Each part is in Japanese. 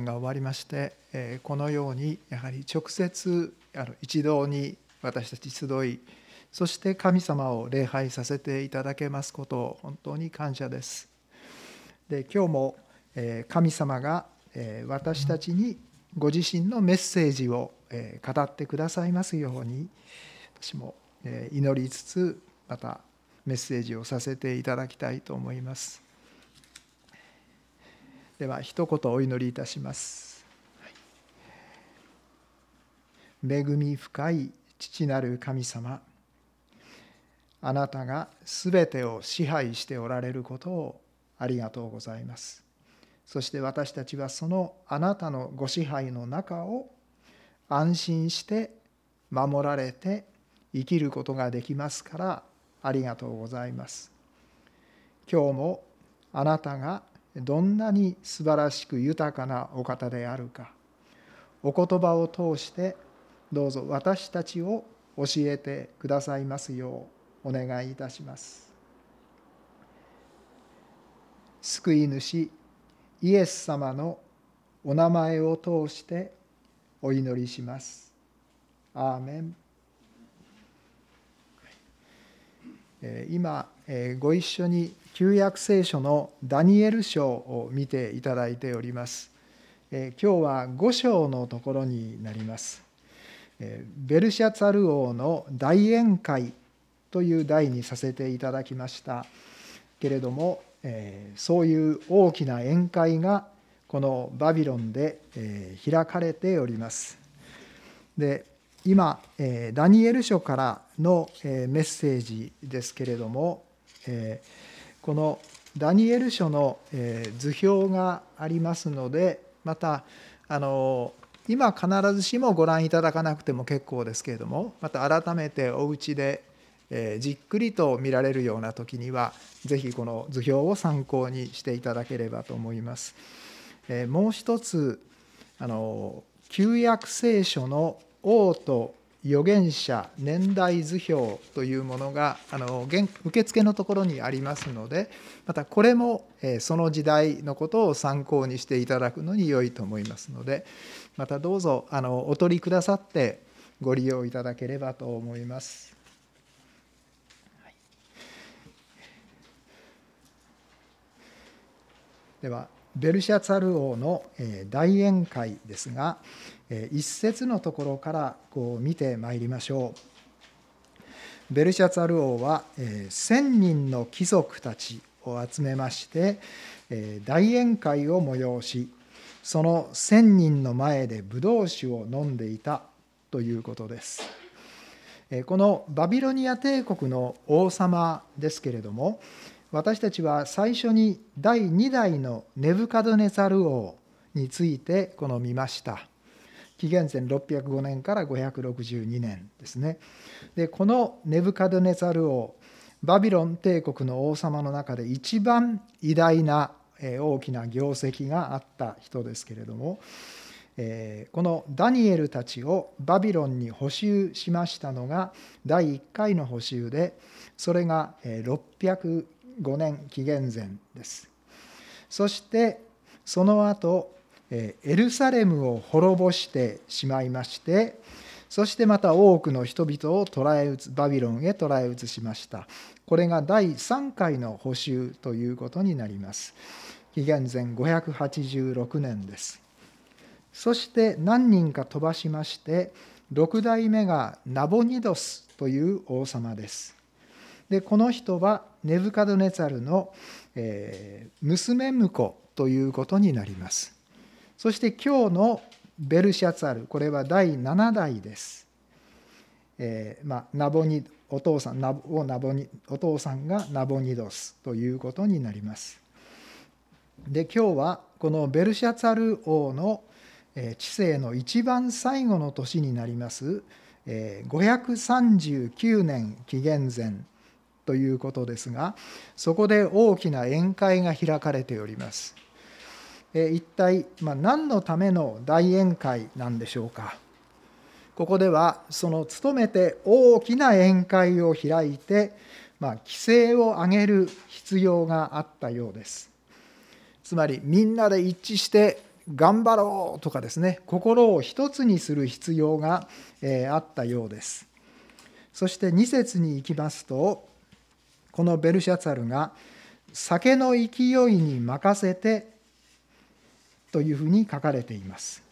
が終わりましてこのようにやはり直接あの一堂に私たち集いそして神様を礼拝させていただけますことを本当に感謝です。で今日も神様が私たちにご自身のメッセージを語ってくださいますように私も祈りつつまたメッセージをさせていただきたいと思います。では一言お祈りいたします。恵み深い父なる神様あなたがすべてを支配しておられることをありがとうございます。そして私たちはそのあなたのご支配の中を安心して守られて生きることができますからありがとうございます。今日もあなたがどんなに素晴らしく豊かなお方であるかお言葉を通してどうぞ私たちを教えてくださいますようお願いいたします。救い主イエス様のお名前を通してお祈りします。アーメン。今ご一緒に旧約聖書のダニエル書を見ていただいております。今日は5章のところになります。ベルシャツァル王の大宴会という題にさせていただきましたけれどもそういう大きな宴会がこのバビロンで開かれております。で今ダニエル書からのメッセージですけれどもこのダニエル書の図表がありますのでまたあの今必ずしもご覧いただかなくても結構ですけれどもまた改めてお家でじっくりと見られるような時には是非この図表を参考にしていただければと思います。もう一つあの旧約聖書の王と預言者年代図表というものがあの受付のところにありますのでまたこれもその時代のことを参考にしていただくのに良いと思いますのでまたどうぞあのお取りくださってご利用いただければと思います。ではベルシャツァル王の大宴会ですが一節のところからこう見てまいりましょう。ベルシャツァル王は千人の貴族たちを集めまして大宴会を催しその千人の前でブドウ酒を飲んでいたということです。このバビロニア帝国の王様ですけれども私たちは最初に第2代のネブカドネザル王についてこの見ました。紀元前605年から562年ですね。でこのネブカドネザル王バビロン帝国の王様の中で一番偉大な大きな業績があった人ですけれどもこのダニエルたちをバビロンに補修しましたのが第1回の補修でそれが600 5年紀元前です。そしてその後エルサレムを滅ぼしてしまいましてそしてまた多くの人々を捕らえ移バビロンへ捕らえ移しました。これが第3回の補修ということになります。紀元前586年です。そして何人か飛ばしまして6代目がナボニドスという王様です。でこの人はネブカドネツァルの、え、娘婿ということになります。そして今日のベルシャツァルこれは第7代です。えー、まあ、ナボニお父さんナボナボニお父さんがナボニドスということになります。で今日はこのベルシャツァル王の治世の一番最後の年になります539年紀元前ということですがそこで大きな宴会が開かれております。え一体、まあ、何のための大宴会なんでしょうかここではその努めて大きな宴会を開いて、まあ、規制を上げる必要があったようです。つまりみんなで一致して頑張ろうとかですね心を一つにする必要がえあったようですそして2節に行きますとこのベルシャツァルが酒の勢いに任せてというふうに書かれています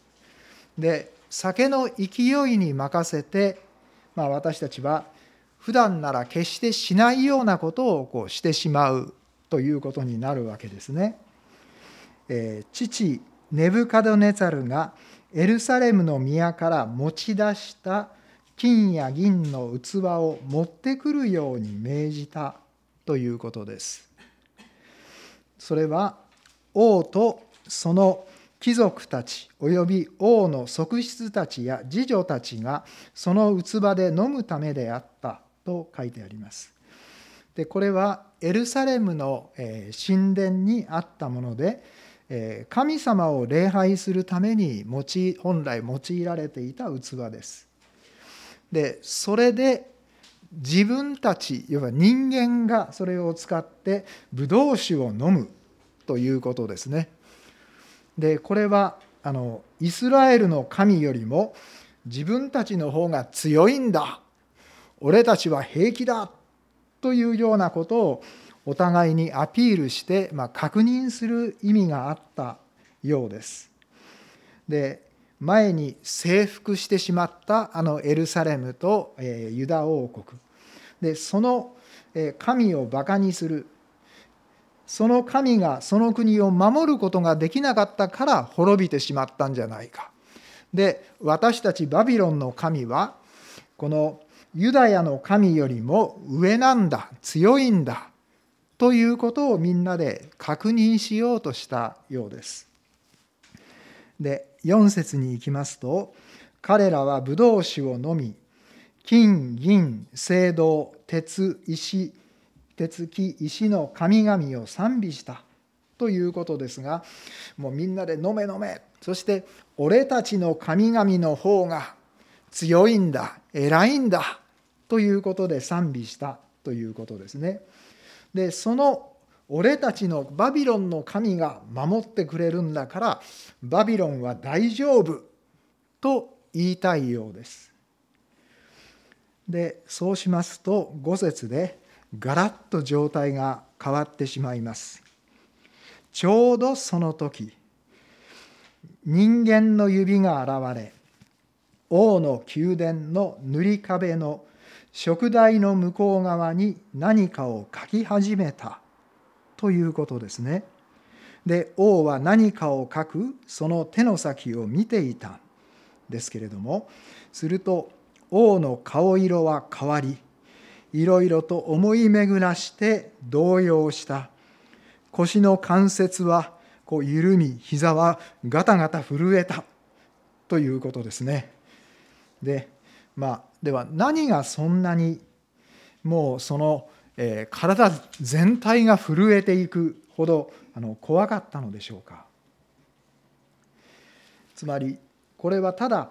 で酒の勢いに任せて、まあ、私たちは普段なら決してしないようなことをこうしてしまうということになるわけですね。えー、父ネブカドネザルがエルサレムの宮から持ち出した金や銀の器を持ってくるように命じたということです。それは王とその貴族たち及び王の側室たちや次女たちがその器で飲むためであったと書いてあります。でこれはエルサレムの神殿にあったもので神様を礼拝するために用い本来用いられていた器です。でそれで自分たち要は人間がそれを使ってブドウ酒を飲むということですね。でこれはあのイスラエルの神よりも自分たちの方が強いんだ俺たちは平気だというようなことをお互いにアピールして、まあ、確認する意味があったようです。で前に征服してしまったあのエルサレムと、ユダ王国でその神をバカにするその神がその国を守ることができなかったから滅びてしまったんじゃないか。で私たちバビロンの神はこのユダヤの神よりも上なんだ強いんだということをみんなで確認しようとしたようです。で4節に行きますと彼らはブドウ酒を飲み金銀青銅鉄石鉄木石の神々を賛美したということですがもうみんなで飲め飲めそして俺たちの神々の方が強いんだ偉いんだということで賛美したということですね。でその俺たちのバビロンの神が守ってくれるんだからバビロンは大丈夫と言いたいようです。でそうしますと5節でガラッと状態が変わってしまいます。ちょうどその時人間の指が現れ王の宮殿の塗り壁の食台の向こう側に何かを書き始めたということですね。で王は何かを書くその手の先を見ていたんですけれどもすると王の顔色は変わりいろいろと思い巡らして動揺した腰の関節はこう緩み膝はガタガタ震えたということですね。でまあでは何がそんなにもうその、えー、体全体が震えていくほどあの怖かったのでしょうか。つまりこれはただ、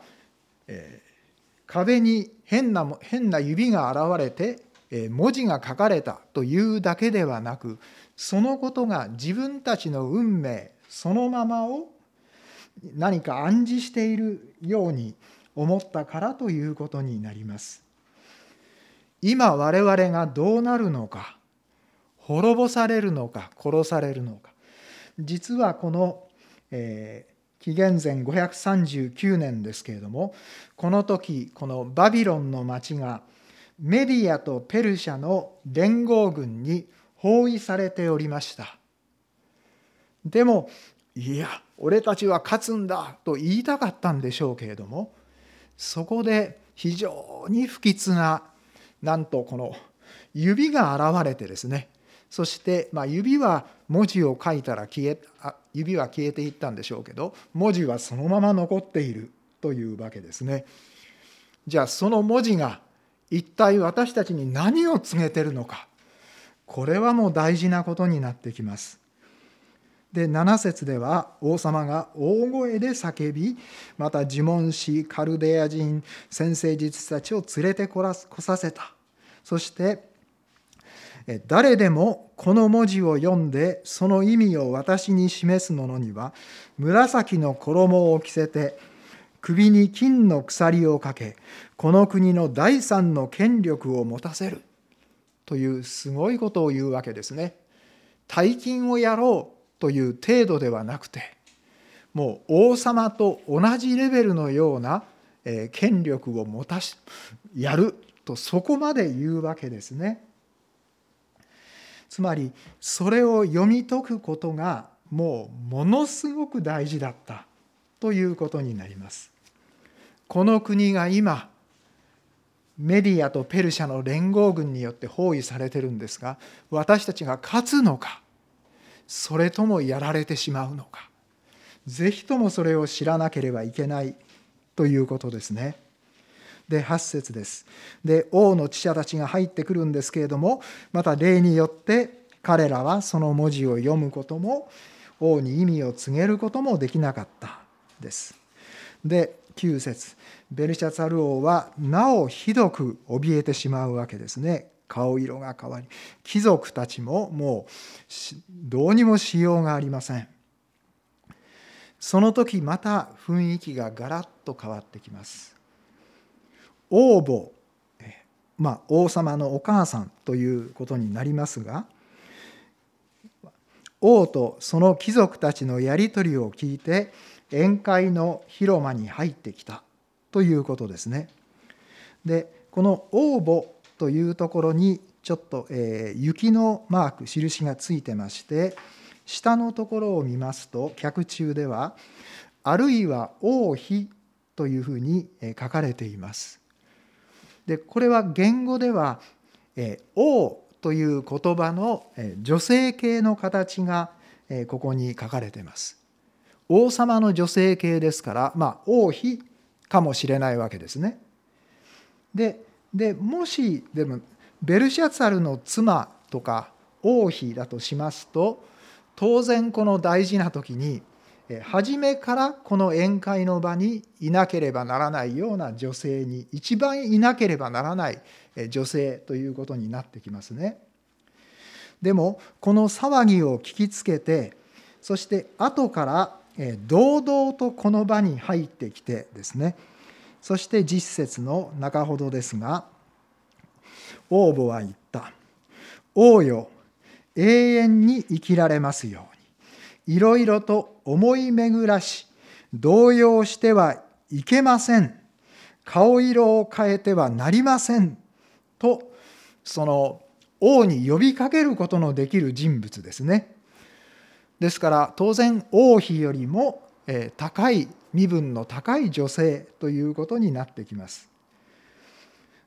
えー、壁に変な変な指が現れてえ文字が書かれたというだけではなくそのことが自分たちの運命そのままを何か暗示しているように思ったからということになります。今我々がどうなるのか滅ぼされるのか殺されるのか。実はこの、えー、紀元前539年ですけれどもこの時このバビロンの町がメディアとペルシャの連合軍に包囲されておりました。でもいや俺たちは勝つんだと言いたかったんでしょうけれどもそこで非常に不吉ななんとこの指が現れてですねそして、まあ、指は文字を書いたら消え指は消えていったんでしょうけど文字はそのまま残っているというわけですね。じゃあその文字が一体私たちに何を告げてるのかこれはもう大事なことになってきます。で7節では王様が大声で叫びまた呪文師カルデア人先生術師たちを連れてこらこさせた。そして誰でもこの文字を読んでその意味を私に示す者には紫の衣を着せて首に金の鎖をかけこの国の第三の権力を持たせる。というすごいことを言うわけですね。大金をやろう。という程度ではなくてもう王様と同じレベルのような権力を持たしやるとそこまで言うわけですね。つまりそれを読み解くことがもうものすごく大事だったということになります。この国が今メディアとペルシャの連合軍によって包囲されてるんですが私たちが勝つのかそれともやられてしまうのかぜひともそれを知らなければいけないということですね。で8節です。で王の知者たちが入ってくるんですけれどもまた例によって彼らはその文字を読むことも王に意味を告げることもできなかったです。で9節ベルシャツァル王はなおひどく怯えてしまうわけですね。顔色が変わり貴族たちももうどうにもしようがありません。その時また雰囲気がガラッと変わってきます。王母、まあ、王様のお母さんということになりますが王とその貴族たちのやり取りを聞いて宴会の広間に入ってきたということですね。でこの王母というところにちょっと、えー、雪のマーク印がついてまして下のところを見ますと脚中では「あるいは王妃」というふうに書かれています。でこれは言語では「え王」という言葉の女性系の形がここに書かれています。王様の女性系ですから、まあ、王妃かもしれないわけですね。ででもしでもベルシャツァルの妻とか王妃だとしますと当然この大事な時に初めからこの宴会の場にいなければならないような女性に一番いなければならない女性ということになってきますね。でもこの騒ぎを聞きつけてそして後から堂々とこの場に入ってきてですねそして実節の中ほどですが王母は言った「王よ永遠に生きられますように。いろいろと思い巡らし動揺してはいけません。顔色を変えてはなりません。とその王に呼びかけることのできる人物ですね。ですから当然王妃よりも高い身分の高い女性ということになってきます。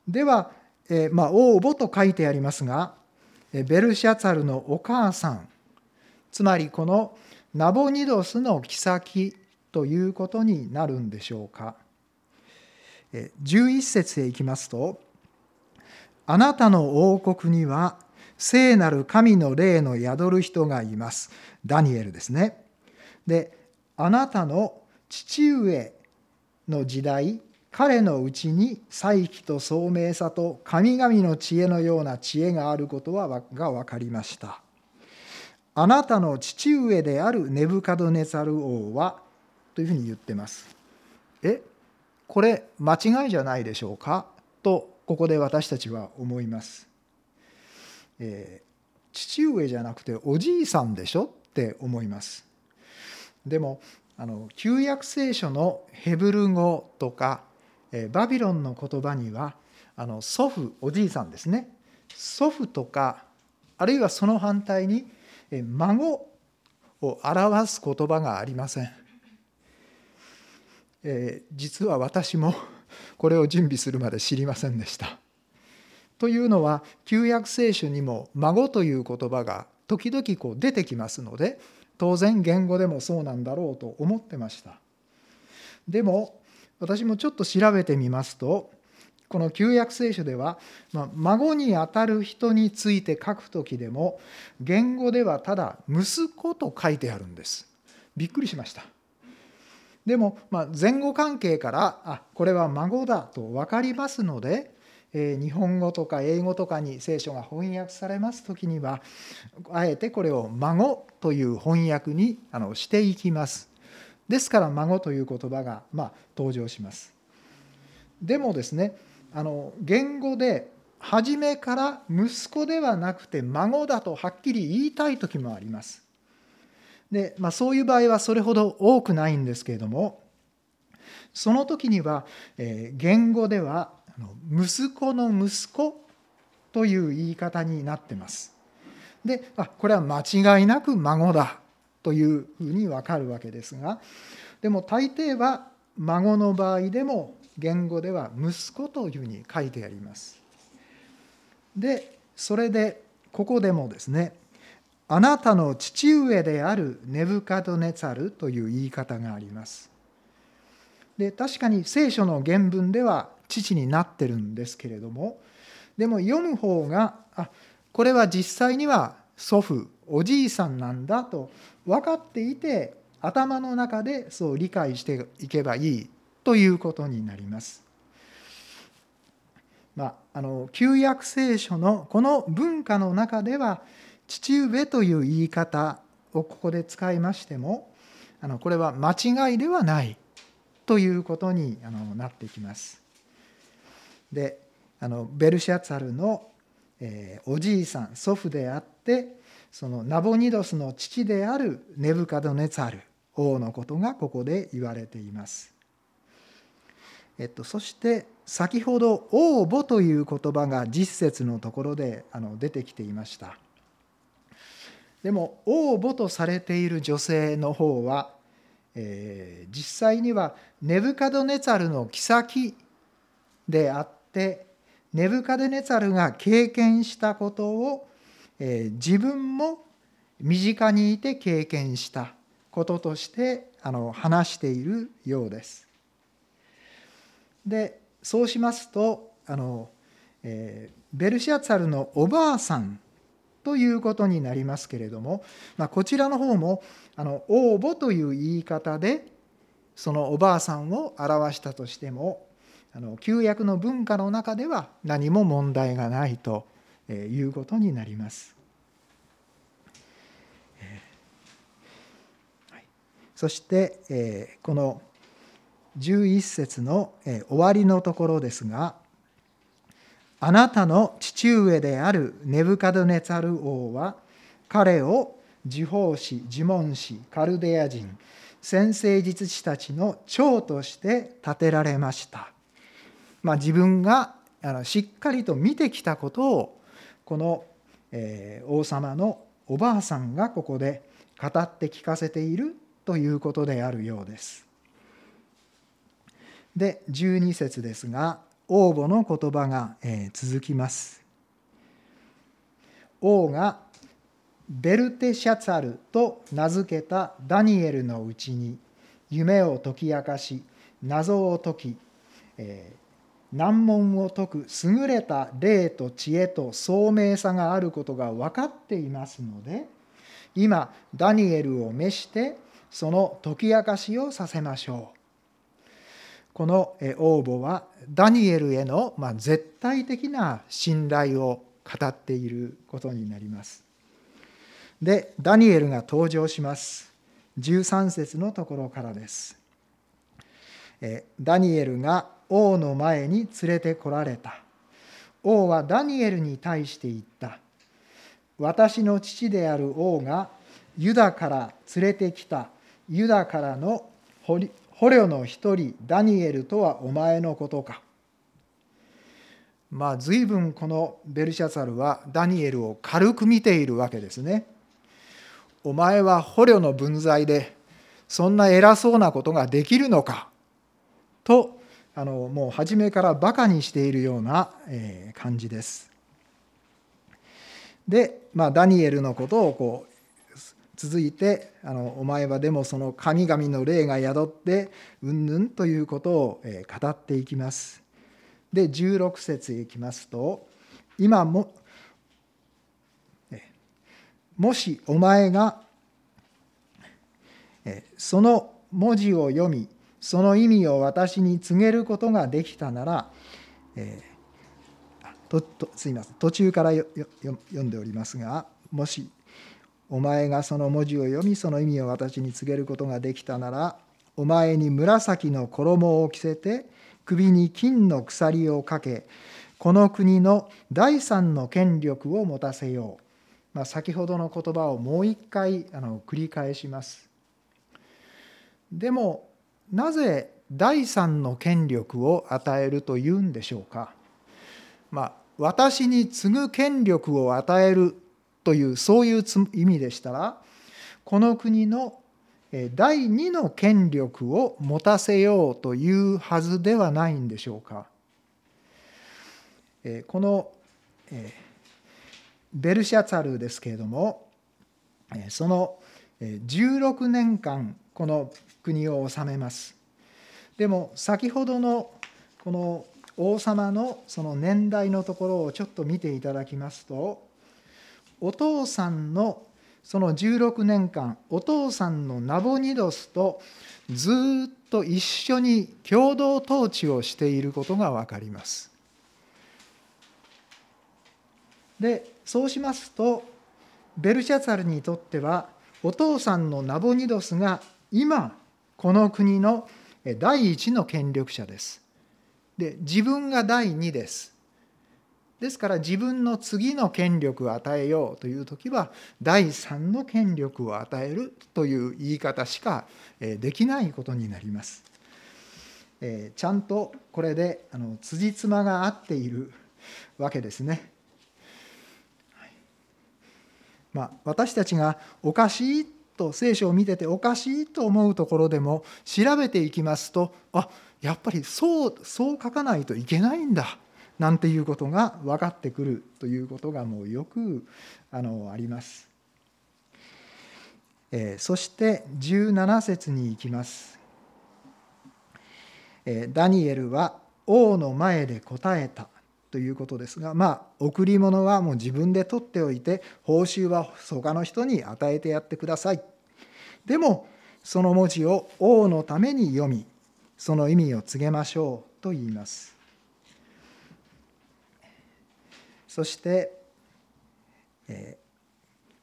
では、えまあ、王母と書いてありますがベルシャツァルのお母さんつまりこのナボニドスの妃ということになるんでしょうか。11節へいきますと「あなたの王国には聖なる神の霊の宿る人がいます」ダニエルですね。であなたの父上の時代彼のうちに才気と聡明さと神々の知恵のような知恵があることはが分かりました。あなたの父上であるネブカドネザル王はというふうに言ってます。えこれ間違いじゃないでしょうか？とここで私たちは思います。えー、父上じゃなくておじいさんでしょ？って思います。でもあの旧約聖書のヘブル語とかバビロンの言葉にはあの祖父おじいさんですね。祖父とかあるいはその反対に孫を表す言葉がありません、えー、実は私も これを準備するまで知りませんでした。というのは旧約聖書にも孫という言葉が時々こう出てきますので当然言語でもそうなんだろうと思ってました。でも私もちょっと調べてみますとこの旧約聖書では、まあ、孫にあたる人について書く時でも言語ではただ息子と書いてあるんです。びっくりしました。でも、まあ、前後関係からあこれは孫だと分かりますので日本語とか英語とかに聖書が翻訳されます時にはあえてこれを「孫」という翻訳にしていきます。ですから「孫」という言葉がま登場します。でもですねあの言語で初めから息子ではなくて孫だとはっきり言いたい時もあります。で、まあ、そういう場合はそれほど多くないんですけれどもその時には、え言語では息子の息子という言い方になってます。であこれは間違いなく孫だというふうに分かるわけですがでも大抵は孫の場合でも言語では息子というふうに書いてあります。でそれでここでもですねあなたの父上であるネブカドネツァルという言い方があります。で確かに聖書の原文では父になってるんですけれどもでも読む方があこれは実際には祖父おじいさんなんだと分かっていて頭の中でそう理解していけばいいということになります。まあ、あの旧約聖書のこの文化の中では父上という言い方をここで使いましてもあのこれは間違いではないということにあのなってきます。であのベルシャツァルの、えー、おじいさん祖父であってそのナボニドスの父であるネブカドネツァル王のことがここで言われています。えっと、そして先ほど「王母」という言葉が実節のところであの出てきていました。でも王母とされている女性の方は、えー、実際にはネブカドネツァルの妃であってネブカドネツァルが経験したことを、えー、自分も身近にいて経験したこととしてあの話しているようです。でそうしますとあの、えー、ベルシャツァルのおばあさんということになりますけれども、まあ、こちらの方もあの応募という言い方でそのおばあさんを表したとしてもあの旧約の文化の中では何も問題がないということになります。そしてこの11節の終わりのところですがあなたの父上であるネブカドネツァル王は彼を地方士呪文士カルデア人先生術師たちの長として建てられました、まあ、自分がしっかりと見てきたことをこのえ王様のおばあさんがここで語って聞かせているということであるようです。で12節ですが王母の言葉が続きます。王がベルテシャツァルと名付けたダニエルのうちに夢を解き明かし謎を解き、えー、難問を解く優れた霊と知恵と聡明さがあることが分かっていますので今ダニエルを召してその解き明かしをさせましょう。この応募はダニエルへの絶対的な信頼を語っていることになります。でダニエルが登場します。13節のところからです。ダニエルが王の前に連れてこられた。王はダニエルに対して言った。私の父である王がユダから連れてきたユダからの捕虜の一人ダニエルとはお前のことか。まあ随分このベルシャツァルはダニエルを軽く見ているわけですね。お前は捕虜の分際でそんな偉そうなことができるのか？とあのもう初めからバカにしているような感じです。で、まあ、ダニエルのことをこう続いてあのお前はでもその神々の霊が宿ってうんぬんということを語っていきます。で16節へいきますと今ももしお前がその文字を読みその意味を私に告げることができたならえととすいません途中から読んでおりますがもしお前がその文字を読みその意味を私に告げることができたならお前に紫の衣を着せて首に金の鎖をかけこの国の第三の権力を持たせよう、まあ、先ほどの言葉をもう一回あの繰り返します。でもなぜ第三の権力を与えるというんでしょうか。まあ私に次ぐ権力を与えるというそういう意味でしたらこの国の第二の権力を持たせようというはずではないんでしょうか。このベルシャツァルですけれどもその16年間この国を治めます。でも先ほどのこの王様のその年代のところをちょっと見ていただきますとお父さんのその16年間お父さんのナボニドスとずっと一緒に共同統治をしていることが分かります。でそうしますとベルシャツァルにとってはお父さんのナボニドスが今この国の第一の権力者です。で自分が第二です。ですから自分の次の権力を与えようという時は第三の権力を与えるという言い方しかできないことになります。ちゃんとこれであの辻褄が合っているわけですね。まあ、私たちがおかしいと聖書を見てておかしいと思うところでも調べていきますとあやっぱりそうそう書かないといけないんだなんていうことが分かってくるということがもうよくあのあります。えー、そして17節に行きます。えー、ダニエルは王の前で答えたということですがまあ贈り物はもう自分で取っておいて報酬は他の人に与えてやってください。でもその文字を王のために読みその意味を告げましょうと言います。そして、え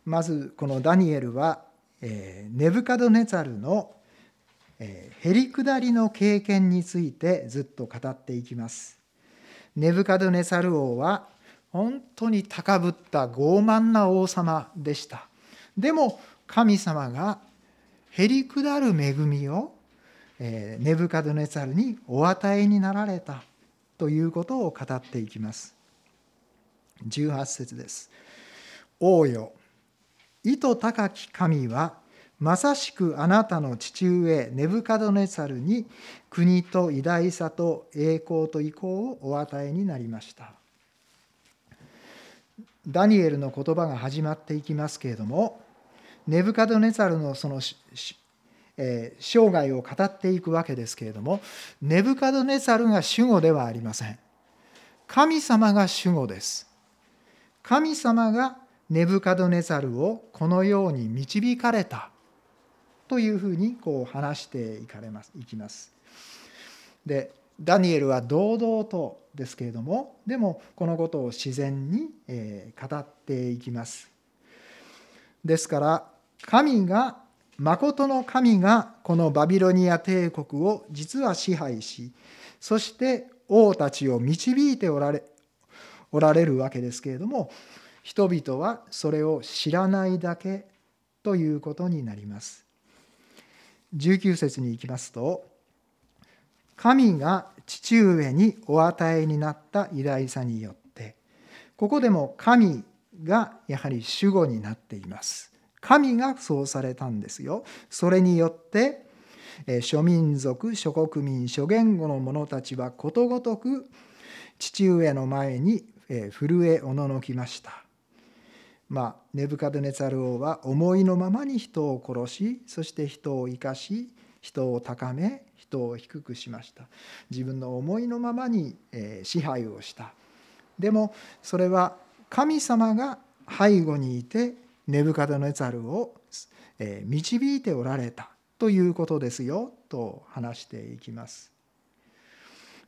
まずこのダニエルは、えネブカドネツァルの、えへりくだりの経験についてずっと語っていきます。ネブカドネサル王は本当に高ぶった傲慢な王様でした。でも神様がへりくだる恵みをネブカドネサルにお与えになられたということを語っていきます。18節です。王よ、意図高き神は、まさしくあなたの父上ネブカドネサルに国と偉大さと栄光と意向をお与えになりました。ダニエルの言葉が始まっていきますけれどもネブカドネザルのその、えー、生涯を語っていくわけですけれどもネブカドネザルが主語ではありません神様が主語です神様がネブカドネザルをこのように導かれたというふうにこう話していかれますいきます。でダニエルは堂々とですけれどもでもこのことを自然に語っていきます。ですから神が誠の神がこのバビロニア帝国を実は支配しそして王たちを導いておられおられるわけですけれども人々はそれを知らないだけということになります。19節に行きますと神が父上にお与えになった偉大さによってここでも神がやはり主語になっています。神がそうされたんですよ。それによって諸民族諸国民諸言語の者たちはことごとく父上の前にえ震えおののきました。まあ、ネブカドネツァル王は思いのままに人を殺しそして人を生かし人を高め人を低くしました。自分の思いのままに支配をした。でもそれは神様が背後にいてネブカドネツァルを導いておられたということですよと話していきます。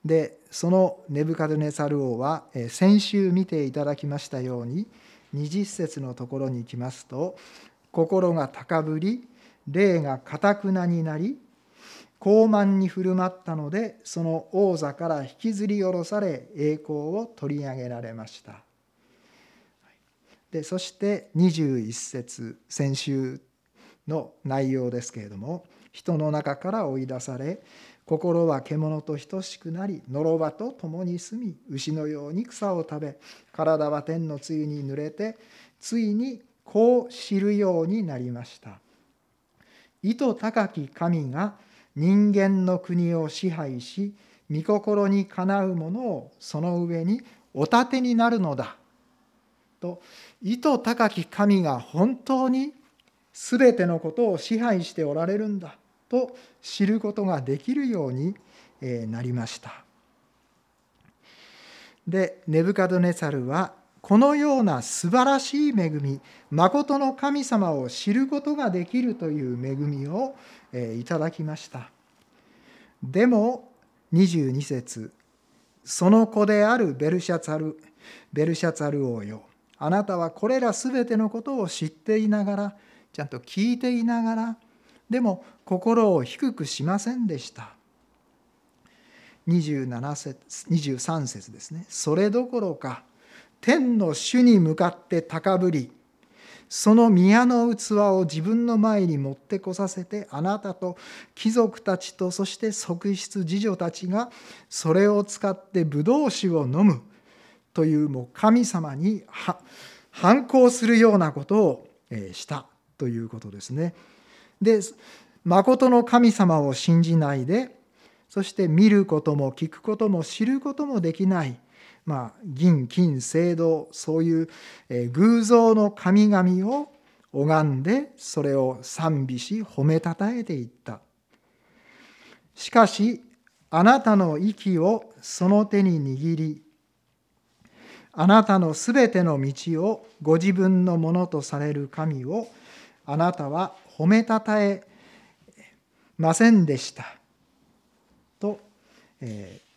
でそのネブカドネサル王は先週見ていただきましたように20節のところに行きますと心が高ぶり霊がかたくなになり高慢に振る舞ったのでその王座から引きずり下ろされ栄光を取り上げられました。でそして21節先週の内容ですけれども人の中から追い出され心は獣と等しくなりのろばと共に住み牛のように草を食べ体は天の露に濡れてついにこう知るようになりました。意図高き神が人間の国を支配し御心にかなうものをその上にお立てになるのだ。と意図高き神が本当に全てのことを支配しておられるんだ。と知ることができるようになりました。でネブカドネサルはこのような素晴らしい恵み誠の神様を知ることができるという恵みをいただきましたでも22節その子であるベルシャツァルベルシャツァル王よあなたはこれらすべてのことを知っていながらちゃんと聞いていながらでも心を低くしませんでした27節23節ですねそれどころか天の主に向かって高ぶりその宮の器を自分の前に持ってこさせてあなたと貴族たちとそして側室次女たちがそれを使ってブドウ酒を飲むというもう神様に反抗するようなことをしたということですね。で誠の神様を信じないでそして見ることも聞くことも知ることもできないまあ、銀金青銅そういう偶像の神々を拝んでそれを賛美し褒めたたえていった。しかしあなたの息をその手に握りあなたのすべての道をご自分のものとされる神をあなたは褒めたたえませんでしたと、えー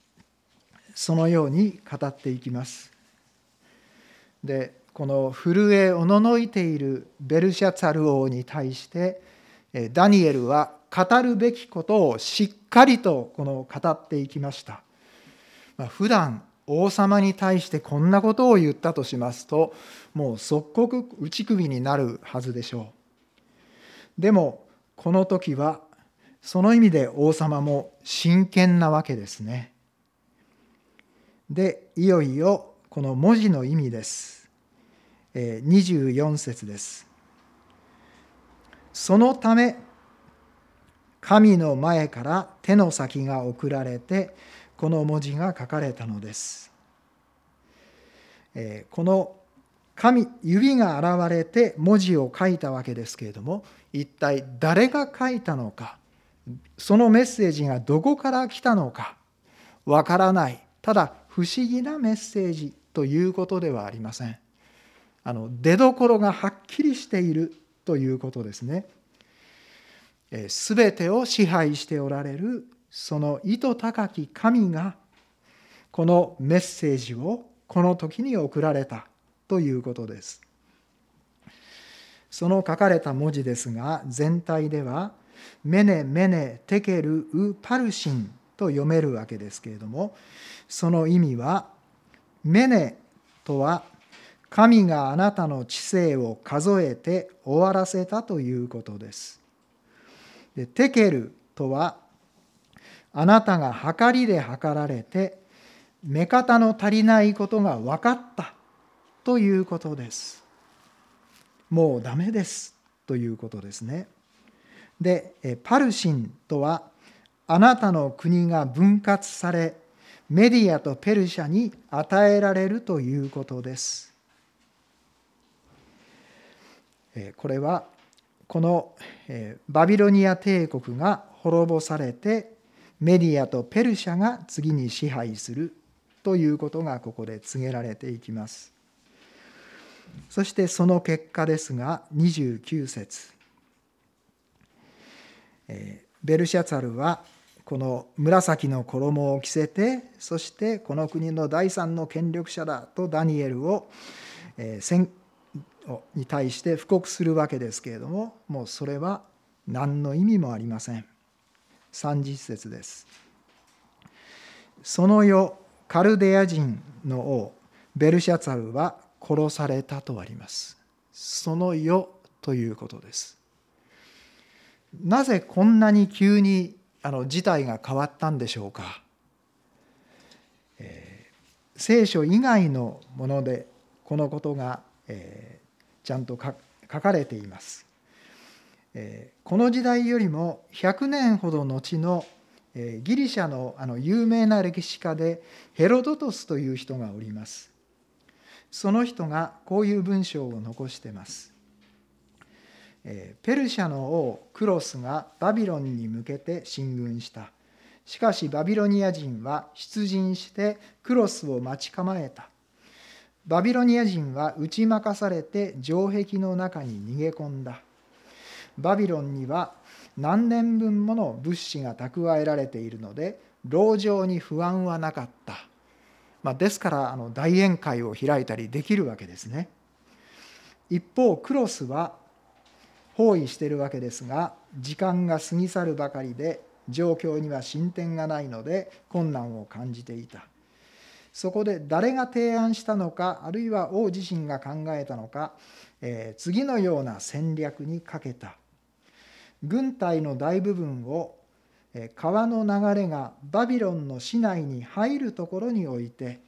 そのように語っていきます。でこの震えおののいているベルシャツァル王に対してダニエルは語るべきことをしっかりとこの語っていきました。まあ、普段王様に対してこんなことを言ったとしますともう即刻打ち首になるはずでしょう。でもこの時はその意味で王様も真剣なわけですね。でいよいよこの文字の意味です。24節です。そのため神の前から手の先が送られてこの文字が書かれたのです。この神指が現れて文字を書いたわけですけれども一体誰が書いたのかそのメッセージがどこから来たのかわからないただ不思議なメッセージということではありません。あの出どころがはっきりしているということですね。すべてを支配しておられるその意図高き神がこのメッセージをこの時に送られたということです。その書かれた文字ですが全体ではメネメネテケルウパルシンと読めるわけですけれどもその意味はメネとは神があなたの知性を数えて終わらせたということです。でテケルとはあなたが計りで測られて目方の足りないことが分かったということです。もうダメですということですね。でパルシンとはあなたの国が分割されメディアとペルシャに与えられるということです。これはこのバビロニア帝国が滅ぼされてメディアとペルシャが次に支配するということがここで告げられていきます。そしてその結果ですが29節ベルシャツァルはこの紫の衣を着せてそしてこの国の第三の権力者だとダニエルを、えー、に対して布告するわけですけれどももうそれは何の意味もありません。30節です。その夜カルデア人の王ベルシャツァルは殺されたとあります。その世ということです。なぜこんなに急にあの事態が変わったんでしょうか。えー、聖書以外のものでこのことが、えー、ちゃんと書かれています。えー、この時代よりも100年ほど後のギリシャのあの有名な歴史家でヘロドトスという人がおります。その人がこういう文章を残してます。ペルシャの王クロスがバビロンに向けて進軍した。しかしバビロニア人は出陣してクロスを待ち構えた。バビロニア人は打ち負かされて城壁の中に逃げ込んだ。バビロンには何年分もの物資が蓄えられているので籠城に不安はなかった。まあ、ですからあの大宴会を開いたりできるわけですね。一方クロスは包囲しているわけですが時間が過ぎ去るばかりで状況には進展がないので困難を感じていた。そこで誰が提案したのかあるいは王自身が考えたのか、えー、次のような戦略にかけた。軍隊の大部分を川の流れがバビロンの市内に入るところに置いて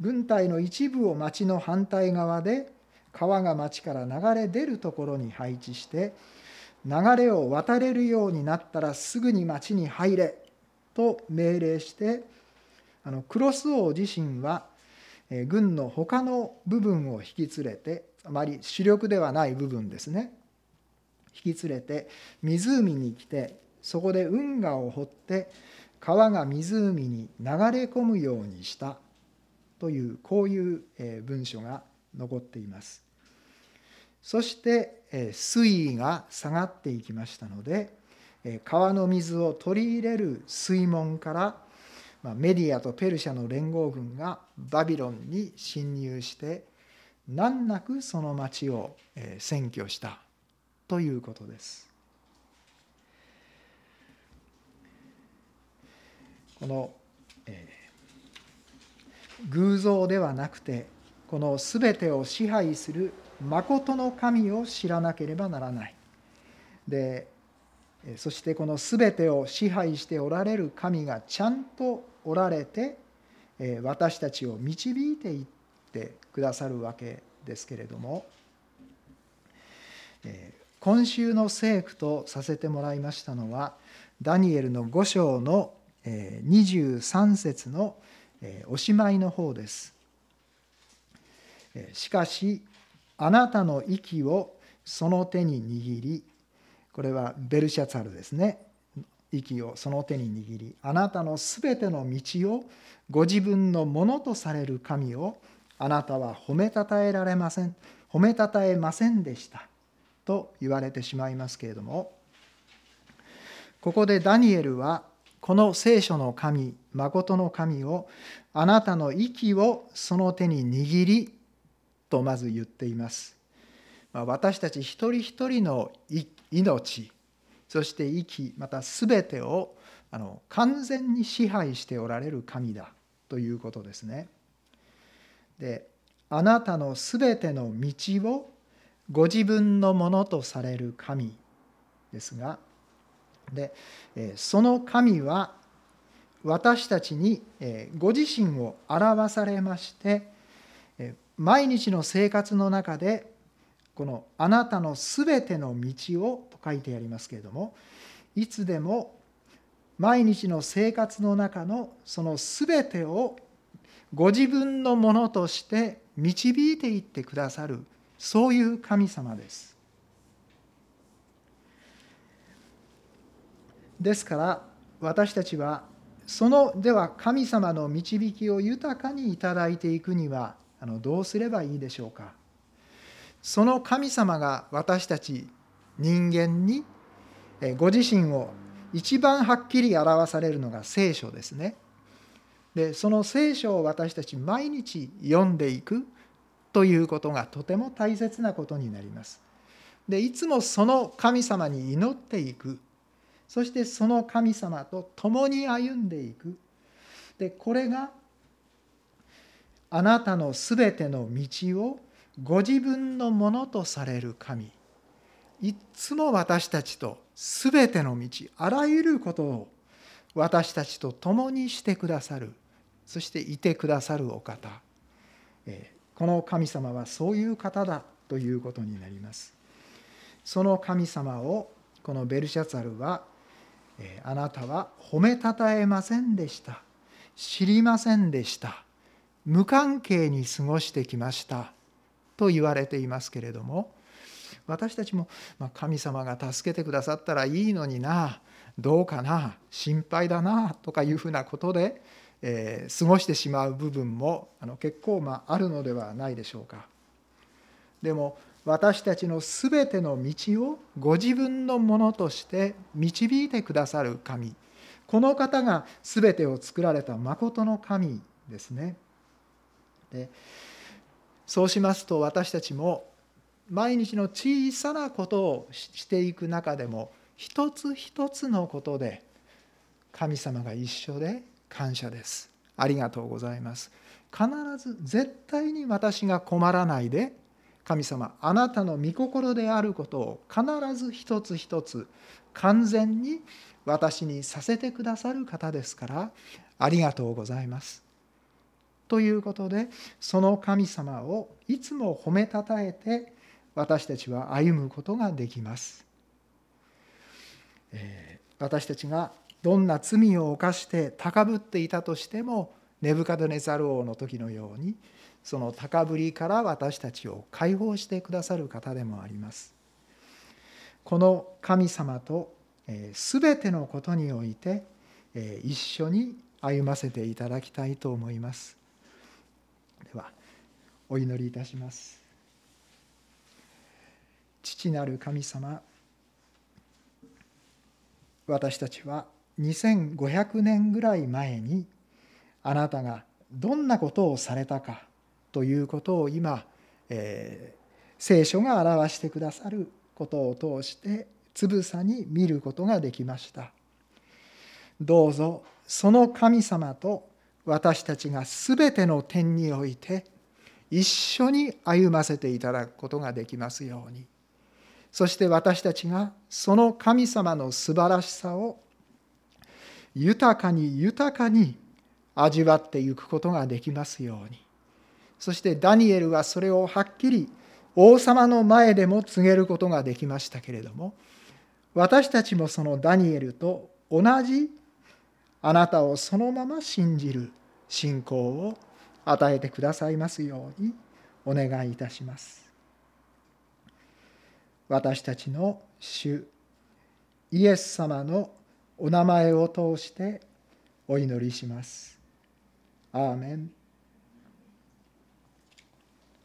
軍隊の一部を町の反対側で川が町から流れ出るところに配置して流れを渡れるようになったらすぐに町に入れと命令してあのクロス王自身は軍の他の部分を引き連れてあまり主力ではない部分ですね引き連れて湖に来てそこで運河を掘って川が湖に流れ込むようにしたというこういう文書が残っています。そして水位が下がっていきましたので川の水を取り入れる水門からメディアとペルシャの連合軍がバビロンに侵入して難なくその町を占拠したということです。この、えー、偶像ではなくてこの全てを支配する誠の神を知らなければならない。でそしてこの全てを支配しておられる神がちゃんとおられて私たちを導いていってくださるわけですけれども今週の聖句とさせてもらいましたのはダニエルの5章の23節のおしまいの方です。しかしあなたの息をその手に握りこれはベルシャツァルですね。息をその手に握りあなたのすべての道をご自分のものとされる神をあなたは褒めたたえられません。褒めたたえませんでした。と言われてしまいますけれどもここでダニエルはこの聖書の神誠の神をあなたの息をその手に握りとまず言っていますま私たち一人一人の命そして息また全てをあの完全に支配しておられる神だということですね。であなたの全ての道をご自分のものとされる神ですがでその神は私たちにご自身を表されまして毎日の生活の中でこの「あなたのすべての道を」と書いてありますけれどもいつでも毎日の生活の中のそのすべてをご自分のものとして導いていってくださるそういう神様です。ですから私たちはそのでは神様の導きを豊かにいただいていくにはあのどうすればいいでしょうか？その神様が私たち人間にご自身を一番はっきり表されるのが聖書ですね。でその聖書を私たち毎日読んでいくということがとても大切なことになります。でいつもその神様に祈っていくそしてその神様と共に歩んでいく。でこれがあなたのすべての道をご自分のものとされる神。いつも私たちとすべての道あらゆることを私たちと共にしてくださる。そしていてくださるお方。この神様はそういう方だということになります。その神様をこのベルシャツァルはあなたは褒めたたえませんでした。知りませんでした。無関係に過ごしてきました。と言われていますけれども私たちもま神様が助けてくださったらいいのにな。どうかな。心配だな。とかいうふうなことで、えー、過ごしてしまう部分もあの結構まああるのではないでしょうか。でも私たちの全ての道をご自分のものとして導いてくださる神この方が全てを作られたまことの神ですね。でそうしますと私たちも毎日の小さなことをしていく中でも一つ一つのことで神様が一緒で感謝です。ありがとうございます。必ず絶対に私が困らないで神様あなたの御心であることを必ず一つ一つ完全に私にさせてくださる方ですからありがとうございます。ということでその神様をいつも褒めたたえて私たちは歩むことができます。えー、私たちがどんな罪を犯して高ぶっていたとしてもネブカドネザル王の時のようにその高ぶりから私たちを解放してくださる方でもあります。この神様と全てのことにおいて一緒に歩ませていただきたいと思います。ではお祈りいたします。父なる神様私たちは2500年ぐらい前にあなたがどんなことをされたかということを今、えー、聖書が表してくださることを通してつぶさに見ることができました。どうぞその神様と私たちが全ての点において一緒に歩ませていただくことができますようにそして私たちがその神様の素晴らしさを豊かに豊かに味わっていくことができますようにそしてダニエルはそれをはっきり王様の前でも告げることができましたけれども私たちもそのダニエルと同じあなたをそのまま信じる信仰を与えてくださいますようにお願いいたします。私たちの主イエス様のお名前を通してお祈りします。アーメン